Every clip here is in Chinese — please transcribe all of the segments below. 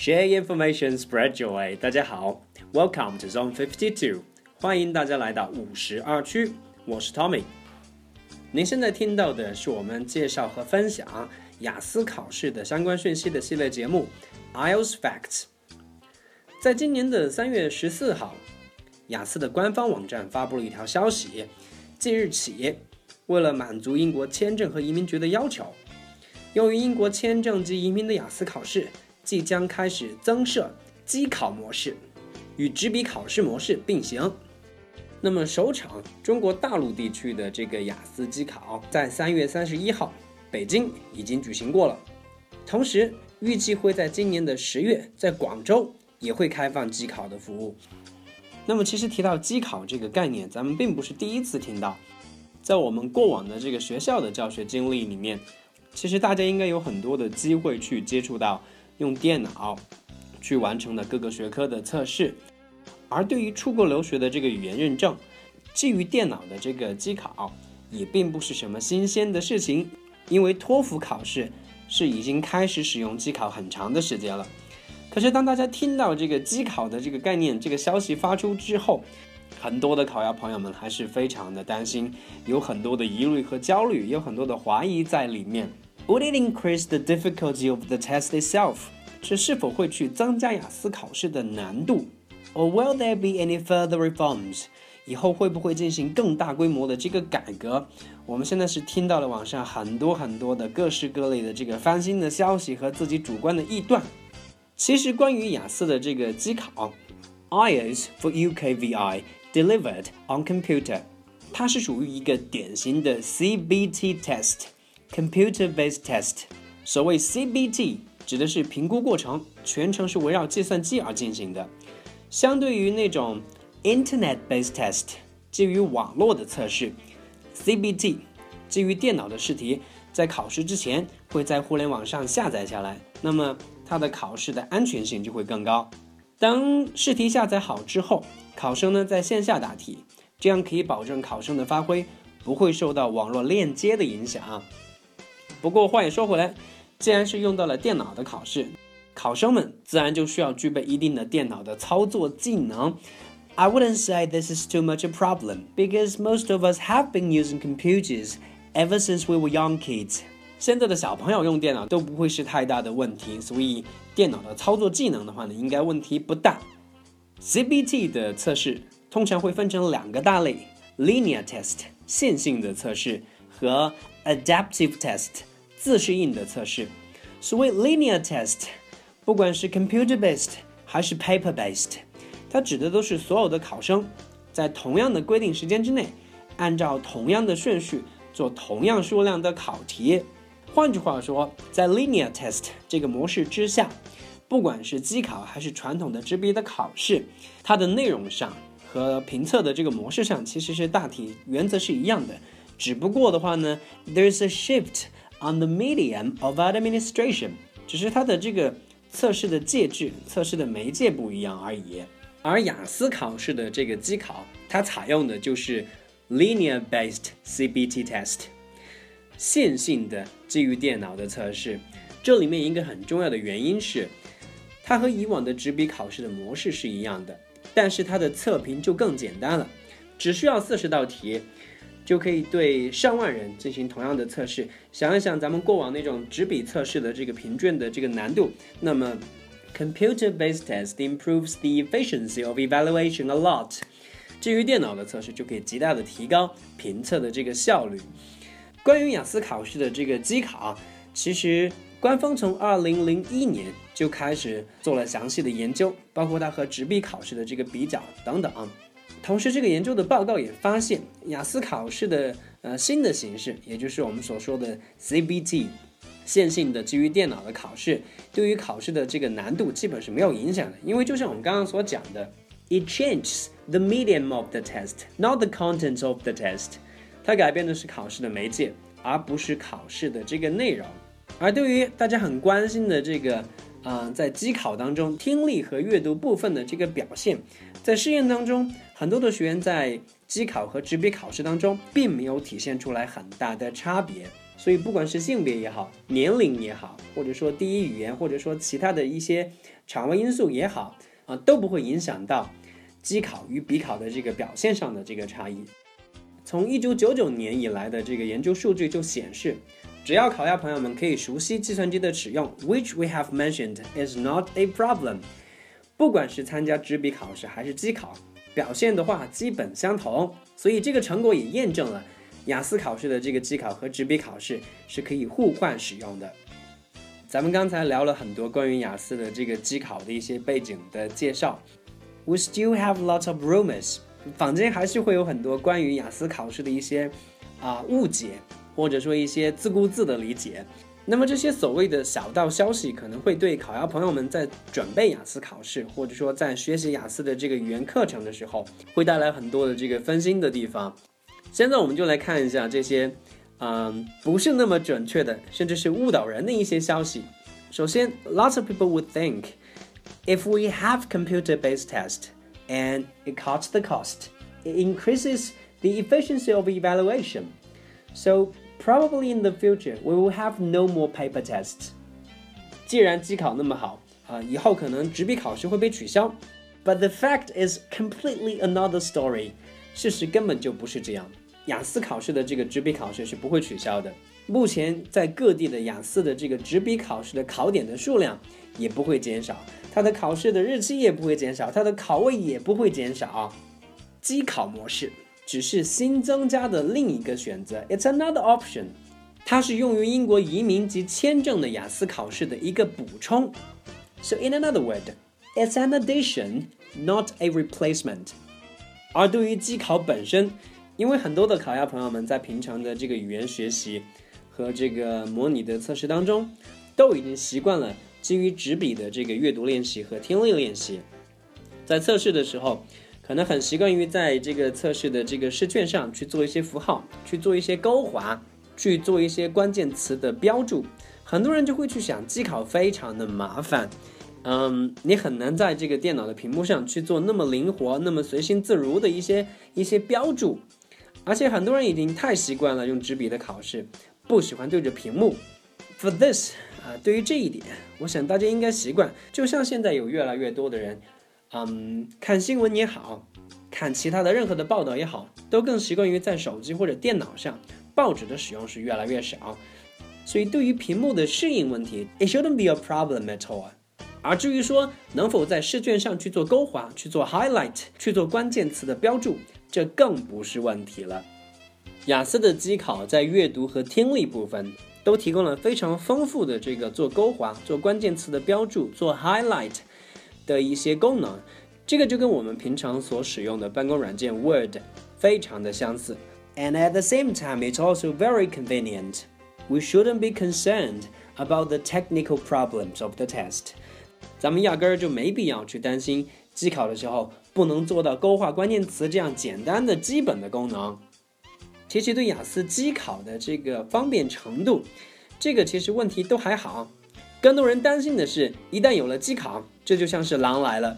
Share information, spread joy。大家好，Welcome to Zone Fifty Two，欢迎大家来到五十二区，我是 Tommy。您现在听到的是我们介绍和分享雅思考试的相关讯息的系列节目 IELTS Facts。在今年的三月十四号，雅思的官方网站发布了一条消息，即日起，为了满足英国签证和移民局的要求，用于英国签证及移民的雅思考试。即将开始增设机考模式，与纸笔考试模式并行。那么首场中国大陆地区的这个雅思机考，在三月三十一号北京已经举行过了，同时预计会在今年的十月在广州也会开放机考的服务。那么其实提到机考这个概念，咱们并不是第一次听到，在我们过往的这个学校的教学经历里面，其实大家应该有很多的机会去接触到。用电脑去完成的各个学科的测试，而对于出国留学的这个语言认证，基于电脑的这个机考也并不是什么新鲜的事情，因为托福考试是已经开始使用机考很长的时间了。可是当大家听到这个机考的这个概念、这个消息发出之后，很多的考研朋友们还是非常的担心，有很多的疑虑和焦虑，有很多的怀疑在里面。Would it increase the difficulty of the test itself？这是否会去增加雅思考试的难度？Or will there be any further reforms？以后会不会进行更大规模的这个改革？我们现在是听到了网上很多很多的各式各类的这个翻新的消息和自己主观的臆断。其实关于雅思的这个机考，IELTS for UKVI delivered on computer，它是属于一个典型的 CBT test。 Computer-based test，所谓 CBT 指的是评估过程全程是围绕计算机而进行的，相对于那种 Internet-based test 基于网络的测试，CBT 基于电脑的试题，在考试之前会在互联网上下载下来，那么它的考试的安全性就会更高。当试题下载好之后，考生呢在线下答题，这样可以保证考生的发挥不会受到网络链接的影响。不过话也说回来，既然是用到了电脑的考试，考生们自然就需要具备一定的电脑的操作技能。I wouldn't say this is too much a problem because most of us have been using computers ever since we were young kids。现在的小朋友用电脑都不会是太大的问题，所以电脑的操作技能的话呢，应该问题不大。CBT 的测试通常会分成两个大类：linear test 线性的测试和 adaptive test。 自适应的测试，所谓 linear test，不管是 computer based 还是 paper based，它指的都是所有的考生在同样的规定时间之内，按照同样的顺序做同样数量的考题。换句话说，在 linear test 这个模式之下，不管是机考还是传统的纸笔的考试，它的内容上和评测的这个模式上其实是大体原则是一样的，只不过的话呢，there's a shift。On the medium of administration，只是它的这个测试的介质、测试的媒介不一样而已。而雅思考试的这个机考，它采用的就是 linear-based CBT test，线性的基于电脑的测试。这里面一个很重要的原因是，它和以往的纸笔考试的模式是一样的，但是它的测评就更简单了，只需要四十道题。就可以对上万人进行同样的测试。想一想咱们过往那种纸笔测试的这个评卷的这个难度，那么 computer-based test improves the efficiency of evaluation a lot。至于电脑的测试，就可以极大的提高评测的这个效率。关于雅思考试的这个机考，其实官方从二零零一年就开始做了详细的研究，包括它和纸笔考试的这个比较等等。同时，这个研究的报告也发现，雅思考试的呃新的形式，也就是我们所说的 CBT 线性的基于电脑的考试，对于考试的这个难度基本是没有影响的。因为就像我们刚刚所讲的，it changes the medium of the test，not the contents of the test。它改变的是考试的媒介，而不是考试的这个内容。而对于大家很关心的这个。啊，在机考当中，听力和阅读部分的这个表现，在试验当中，很多的学员在机考和纸笔考试当中，并没有体现出来很大的差别。所以不管是性别也好，年龄也好，或者说第一语言，或者说其他的一些场外因素也好，啊，都不会影响到机考与笔考的这个表现上的这个差异。从一九九九年以来的这个研究数据就显示，只要考亚朋友们可以熟悉计算机的使用，which we have mentioned is not a problem。不管是参加纸笔考试还是机考，表现的话基本相同。所以这个成果也验证了。雅思考试的这个机考和纸笔考试是可以互换使用的。咱们刚才聊了很多关于雅思的这个机考的一些背景的介绍。We still have lots of rumors，坊间还是会有很多关于雅思考试的一些啊误解，或者说一些自顾自的理解。那么这些所谓的小道消息，可能会对考研朋友们在准备雅思考试，或者说在学习雅思的这个语言课程的时候，会带来很多的这个分心的地方。现在我们就来看一下这些，嗯，不是那么准确的，甚至是误导人的一些消息。首先，lots of people would think if we have computer-based test and it cuts the cost, it increases the efficiency of evaluation. So probably in the future we will have no more paper tests. 既然机考那么好啊，以后可能纸笔考试会被取消。But the fact is completely another story. 事实根本就不是这样。雅思考试的这个纸笔考试是不会取消的。目前在各地的雅思的这个纸笔考试的考点的数量也不会减少，它的考试的日期也不会减少，它的考位也不会减少。机考模式只是新增加的另一个选择，It's another option。它是用于英国移民及签证的雅思考试的一个补充。So in another word, it's an addition, not a replacement。而对于机考本身，因为很多的考鸭朋友们在平常的这个语言学习和这个模拟的测试当中，都已经习惯了基于纸笔的这个阅读练习和听力练习，在测试的时候，可能很习惯于在这个测试的这个试卷上去做一些符号，去做一些勾划，去做一些关键词的标注。很多人就会去想，机考非常的麻烦。嗯，你很难在这个电脑的屏幕上去做那么灵活、那么随心自如的一些一些标注。而且很多人已经太习惯了用纸笔的考试，不喜欢对着屏幕。For this，啊，对于这一点，我想大家应该习惯。就像现在有越来越多的人，嗯，看新闻也好，看其他的任何的报道也好，都更习惯于在手机或者电脑上，报纸的使用是越来越少。所以对于屏幕的适应问题，it shouldn't be a problem at all。而至于说能否在试卷上去做勾划、去做 highlight、去做关键词的标注，这更不是问题了。雅思的机考在阅读和听力部分都提供了非常丰富的这个做勾划、做关键词的标注、做 highlight 的一些功能。这个就跟我们平常所使用的办公软件 Word 非常的相似。And at the same time, it's also very convenient. We shouldn't be concerned about the technical problems of the test. 咱们压根儿就没必要去担心机考的时候不能做到勾画关键词这样简单的基本的功能。其实对雅思机考的这个方便程度，这个其实问题都还好。更多人担心的是，一旦有了机考，这就像是狼来了，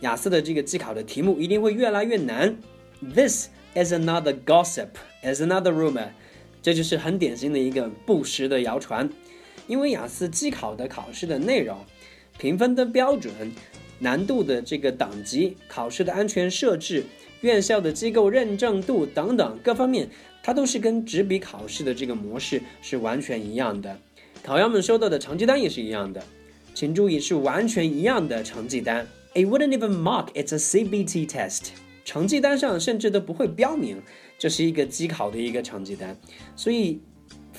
雅思的这个机考的题目一定会越来越难。This is another gossip, is another rumor。这就是很典型的一个不实的谣传，因为雅思机考的考试的内容。评分的标准、难度的这个等级、考试的安全设置、院校的机构认证度等等各方面，它都是跟纸笔考试的这个模式是完全一样的。考员们收到的成绩单也是一样的，请注意是完全一样的成绩单。It wouldn't even mark it's a CBT test。成绩单上甚至都不会标明这是一个机考的一个成绩单，所以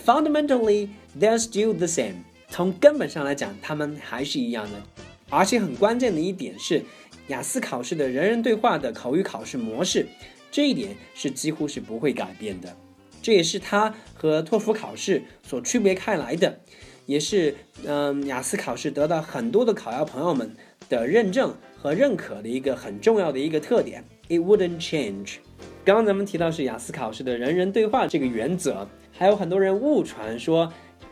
fundamentally they're still the same。从根本上来讲，他们还是一样的，而且很关键的一点是，雅思考试的人人对话的口语考试模式，这一点是几乎是不会改变的，这也是它和托福考试所区别开来的，也是嗯雅思考试得到很多的考研朋友们的认证和认可的一个很重要的一个特点。It wouldn't change。刚刚咱们提到是雅思考试的人人对话这个原则，还有很多人误传说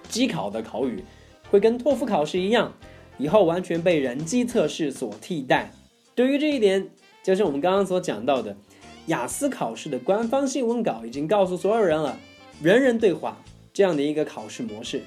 机考的口语。会跟托福考试一样，以后完全被人机测试所替代。对于这一点，就是我们刚刚所讲到的，雅思考试的官方新闻稿已经告诉所有人了：人人对话这样的一个考试模式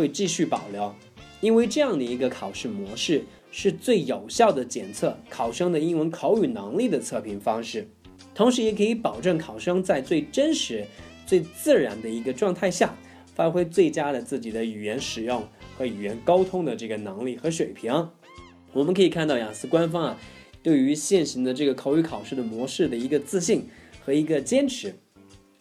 会继续保留，因为这样的一个考试模式是最有效的检测考生的英文口语能力的测评方式，同时也可以保证考生在最真实、最自然的一个状态下，发挥最佳的自己的语言使用和语言沟通的这个能力和水平。我们可以看到雅思官方啊，对于现行的这个口语考试的模式的一个自信和一个坚持。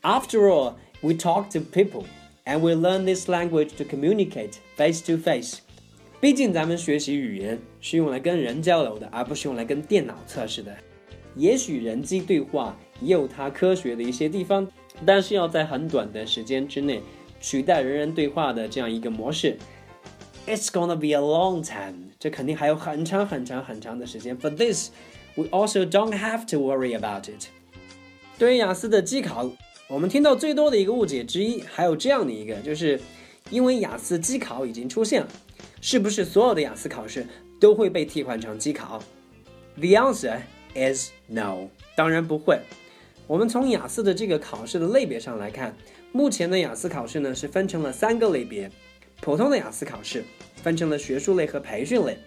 After all, we talk to people, and we learn this language to communicate face to face. 毕竟咱们学习语言是用来跟人交流的，而不是用来跟电脑测试的。也许人机对话也有它科学的一些地方，但是要在很短的时间之内取代人人对话的这样一个模式，It's gonna be a long time. 这肯定还有很长很长很长的时间。For this, we also don't have to worry about it。对于雅思的机考，我们听到最多的一个误解之一，还有这样的一个，就是因为雅思机考已经出现了，是不是所有的雅思考试都会被替换成机考？The answer is no，当然不会。我们从雅思的这个考试的类别上来看，目前的雅思考试呢是分成了三个类别，普通的雅思考试。分成了学术类和培训类。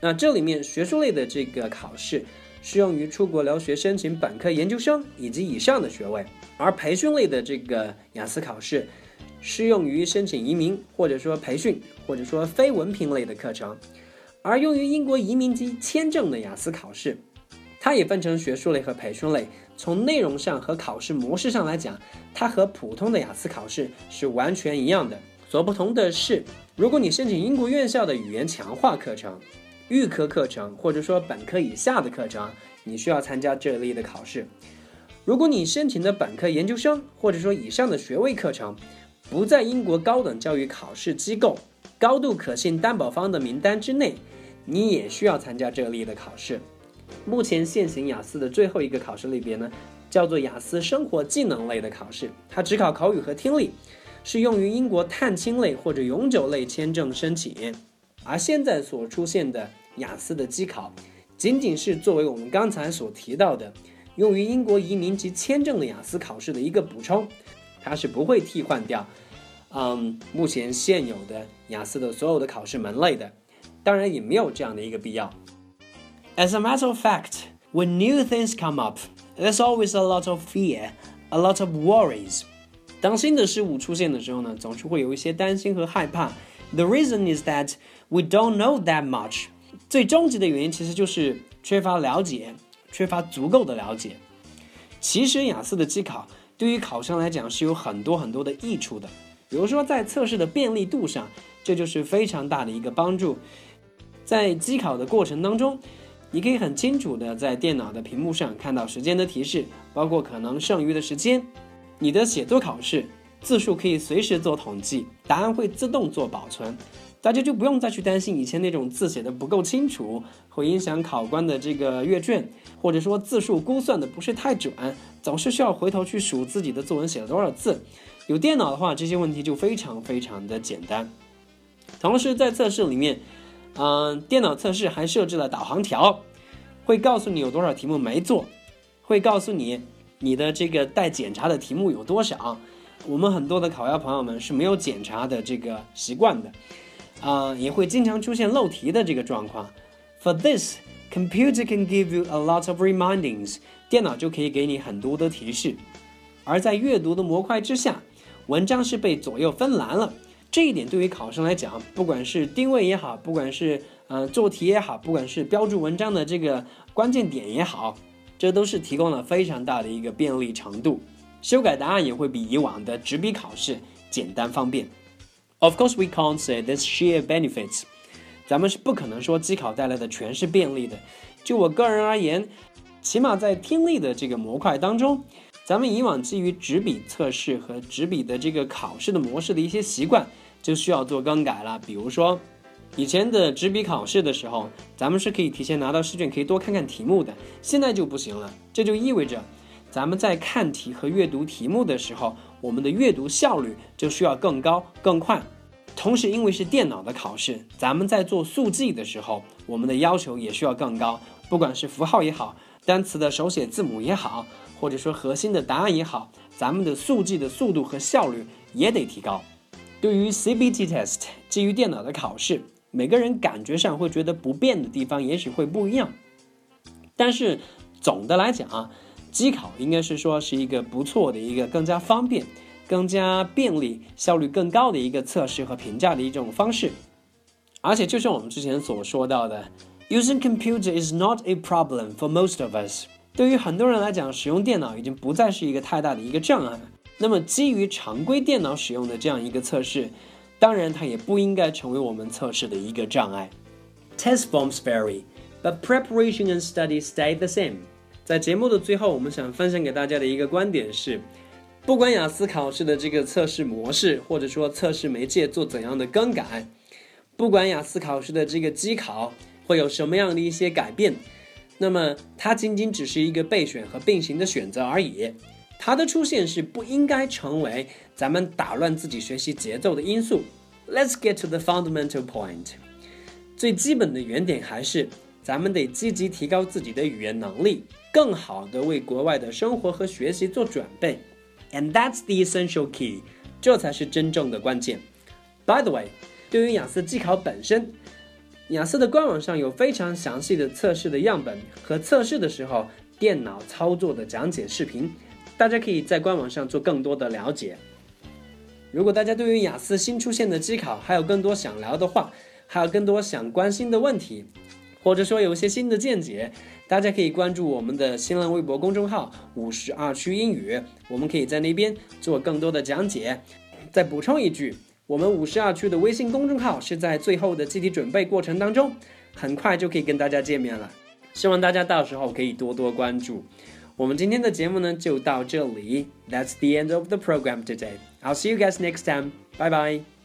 那这里面学术类的这个考试适用于出国留学申请本科、研究生以及以上的学位，而培训类的这个雅思考试适用于申请移民或者说培训或者说非文凭类的课程。而用于英国移民及签证的雅思考试，它也分成学术类和培训类。从内容上和考试模式上来讲，它和普通的雅思考试是完全一样的。所不同的是。如果你申请英国院校的语言强化课程、预科课程，或者说本科以下的课程，你需要参加这类的考试。如果你申请的本科、研究生，或者说以上的学位课程，不在英国高等教育考试机构高度可信担保方的名单之内，你也需要参加这类的考试。目前现行雅思的最后一个考试类别呢，叫做雅思生活技能类的考试，它只考口语和听力。是用于英国探亲类或者永久类签证申请，而现在所出现的雅思的机考，仅仅是作为我们刚才所提到的用于英国移民及签证的雅思考试的一个补充，它是不会替换掉，嗯，目前现有的雅思的所有的考试门类的，当然也没有这样的一个必要。As a matter of fact, when new things come up, there's always a lot of fear, a lot of worries. 当新的事物出现的时候呢，总是会有一些担心和害怕。The reason is that we don't know that much。最终极的原因其实就是缺乏了解，缺乏足够的了解。其实雅思的机考对于考生来讲是有很多很多的益处的，比如说在测试的便利度上，这就是非常大的一个帮助。在机考的过程当中，你可以很清楚的在电脑的屏幕上看到时间的提示，包括可能剩余的时间。你的写作考试字数可以随时做统计，答案会自动做保存，大家就不用再去担心以前那种字写的不够清楚，会影响考官的这个阅卷，或者说字数估算的不是太准，总是需要回头去数自己的作文写了多少字。有电脑的话，这些问题就非常非常的简单。同时在测试里面，嗯，电脑测试还设置了导航条，会告诉你有多少题目没做，会告诉你。你的这个待检查的题目有多少？我们很多的考研朋友们是没有检查的这个习惯的，啊，也会经常出现漏题的这个状况。For this, computer can give you a lot of remindings，电脑就可以给你很多的提示。而在阅读的模块之下，文章是被左右分栏了。这一点对于考生来讲，不管是定位也好，不管是呃做题也好，不管是标注文章的这个关键点也好。这都是提供了非常大的一个便利程度，修改答案也会比以往的纸笔考试简单方便。Of course, we can't say this sheer benefits。咱们是不可能说机考带来的全是便利的。就我个人而言，起码在听力的这个模块当中，咱们以往基于纸笔测试和纸笔的这个考试的模式的一些习惯，就需要做更改了。比如说。以前的纸笔考试的时候，咱们是可以提前拿到试卷，可以多看看题目的。现在就不行了，这就意味着，咱们在看题和阅读题目的时候，我们的阅读效率就需要更高、更快。同时，因为是电脑的考试，咱们在做速记的时候，我们的要求也需要更高。不管是符号也好，单词的手写字母也好，或者说核心的答案也好，咱们的速记的速度和效率也得提高。对于 CBT test 基于电脑的考试，每个人感觉上会觉得不变的地方也许会不一样。但是总的来讲啊，机考应该是说是一个不错的一个更加方便、更加便利、效率更高的一个测试和评价的一种方式。而且就像我们之前所说到的，using computer is not a problem for most of us。对于很多人来讲，使用电脑已经不再是一个太大的一个障碍。那么基于常规电脑使用的这样一个测试，当然它也不应该成为我们测试的一个障碍。Test forms vary, but preparation and study stay the same。在节目的最后，我们想分享给大家的一个观点是，不管雅思考试的这个测试模式，或者说测试媒介做怎样的更改。不管雅思考试的这个机考会有什么样的一些改变，那么它仅仅只是一个备选和并行的选择而已。它的出现是不应该成为咱们打乱自己学习节奏的因素。Let's get to the fundamental point。最基本的原点还是咱们得积极提高自己的语言能力，更好的为国外的生活和学习做准备。And that's the essential key。这才是真正的关键。By the way。对于雅思机考本身，雅思的官网上有非常详细的测试的样本和测试的时候电脑操作的讲解视频，大家可以在官网上做更多的了解。如果大家对于雅思新出现的机考还有更多想聊的话，还有更多想关心的问题，或者说有一些新的见解，大家可以关注我们的新浪微博公众号“五十二区英语”，我们可以在那边做更多的讲解。再补充一句。我们五十二区的微信公众号是在最后的集体准备过程当中，很快就可以跟大家见面了。希望大家到时候可以多多关注。我们今天的节目呢就到这里。That's the end of the program today. I'll see you guys next time. Bye bye.